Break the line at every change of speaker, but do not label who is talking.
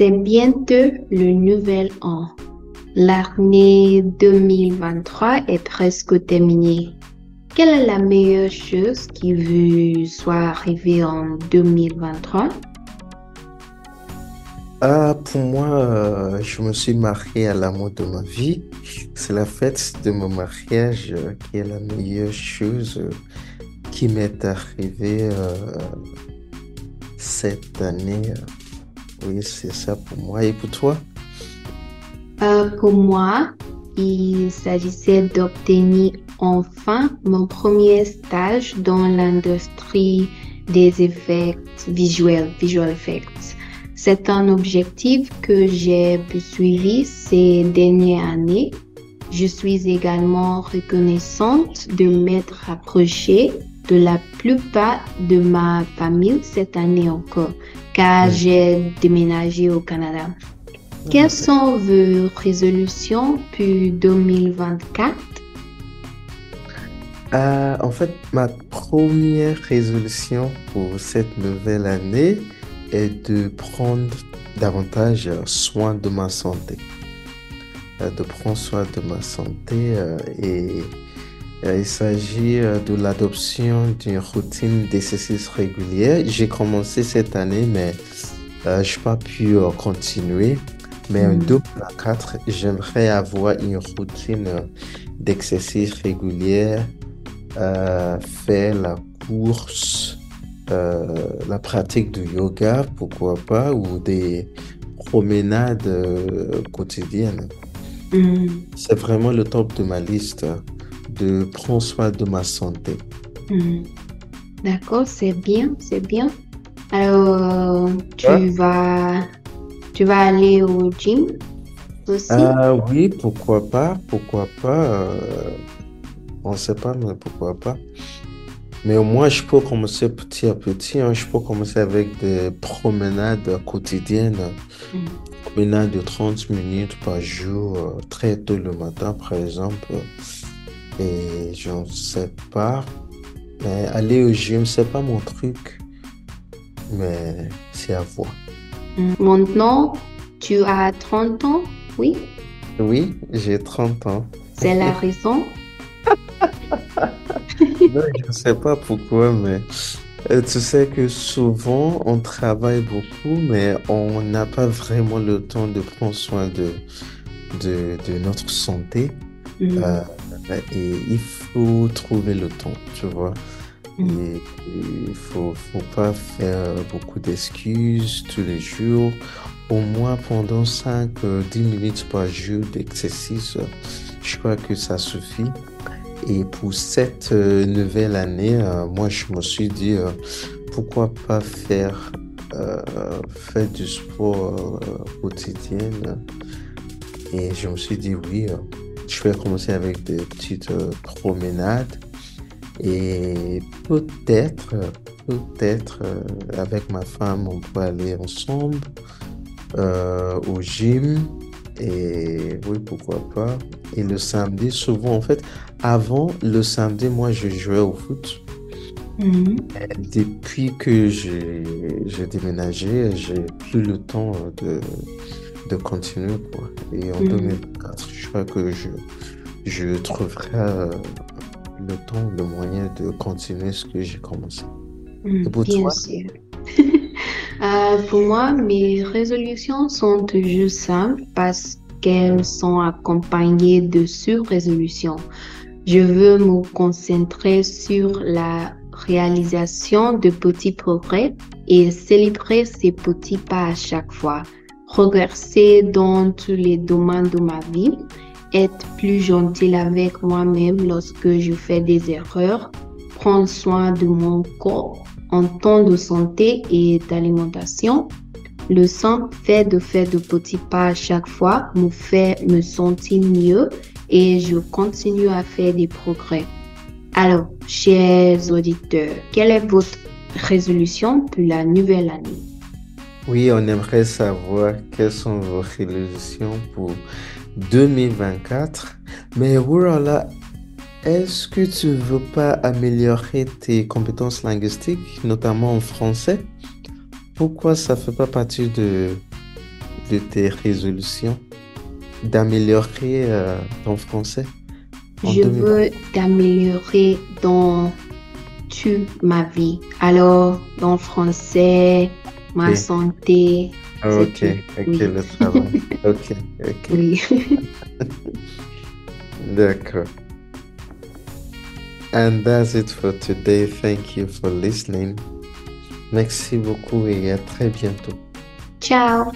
C'est bientôt le nouvel an? L'année 2023 est presque terminée. Quelle est la meilleure chose qui vous soit arrivée en 2023?
Ah, pour moi, euh, je me suis marié à l'amour de ma vie. C'est la fête de mon mariage euh, qui est la meilleure chose euh, qui m'est arrivée cette année. Oui, c'est ça pour moi. Et pour toi?
Euh, pour moi, il s'agissait d'obtenir enfin mon premier stage dans l'industrie des effets visuels, visual effects. C'est un objectif que j'ai poursuivi ces dernières années. Je suis également reconnaissante de m'être rapprochée de la plupart de ma famille cette année encore, car j'ai déménagé au Canada. Quelles sont vos résolutions pour 2024?
Euh, en fait, ma première résolution pour cette nouvelle année est de prendre davantage soin de ma santé. Euh, de prendre soin de ma santé euh, et il s'agit euh, de l'adoption d'une routine d'exercice régulière. J'ai commencé cette année, mais euh, je n'ai pas pu euh, continuer. Mais en
Mm.
2024, j'aimerais avoir une routine euh, d'exercice régulière, euh, faire la course, euh, la pratique du yoga, pourquoi pas, ou des promenades euh, quotidiennes.
Hmm,
C'est vraiment le top de ma liste euh, de prendre soin de ma santé.
hmm. D'accord, c'est bien, c'est bien. Alors, tu
Ouais.
vas, tu vas aller au gym aussi?
Ah oui, pourquoi pas, pourquoi pas. euh, on ne sait pas, mais pourquoi pas. Mais au moins, je peux commencer petit à petit. hein. Je peux commencer avec des promenades quotidiennes.
Hmm.
Promenade de 30 minutes par jour, euh, très tôt le matin, par exemple. Et je ne sais pas. Mais aller au gym, c'est pas mon truc. Mais c'est à voir.
Maintenant, tu as 30 ans? Oui,
Oui, j'ai 30 ans.
c'est la raison?
Non, je ne sais pas pourquoi, mais euh, tu sais que souvent on travaille beaucoup, mais on n'a pas vraiment le temps de prendre soin de, de, de notre santé.
Hmm,
Euh, et il faut trouver le temps, tu vois. Et il faut, faut pas faire beaucoup d'excuses tous les jours. Au moins pendant 5, 10 minutes par jour d'exercice, je crois que ça suffit. Et pour cette euh, nouvelle année, euh, moi, je me suis dit, euh, pourquoi pas faire, euh, faire du sport euh, quotidien. Et je me suis dit, oui, euh, je vais commencer avec des petites euh, promenades. Et peut-être, peut-être, euh, avec ma femme, on peut aller ensemble euh, au gym. Et oui, pourquoi pas. Et le samedi, souvent, en fait, avant le samedi, moi, je jouais au foot. Et depuis que j'ai déménagé, j'ai plus le temps de, de continuer, quoi. Et en
hmm.
2024, je crois que je, je trouverai euh, le temps, le moyen de continuer ce que j'ai commencé. Et pour
Bien
toi?
sûr. Euh, pour moi, mes résolutions sont toujours simples parce qu'elles sont accompagnées de sur-résolutions. Je veux me concentrer sur la réalisation de petits progrès et célébrer ces petits pas à chaque fois. Progresser dans tous les domaines de ma vie, être plus gentil avec moi-même lorsque je fais des erreurs, prendre soin de mon corps en temps de santé et d'alimentation. Le simple fait de faire de petits pas chaque fois me fait me sentir mieux et je continue à faire des progrès. Alors, chers auditeurs, quelle est votre résolution pour la nouvelle année?
Oui, on aimerait savoir quelles sont vos résolutions pour 2024. Mais voilà, est-ce que tu veux pas améliorer tes compétences linguistiques, notamment en français? Pourquoi ça fait pas partie de, de tes résolutions d'améliorer euh, ton français en
Je
2020?
veux d'améliorer dans toute ma vie. Alors, dans le français, ma
Ok,
santé,
ok, ok,
Oui.
le travail. Ok, ok,
Oui.
d'accord. And that's it for today. Thank you for listening. Merci beaucoup et à très bientôt.
Ciao.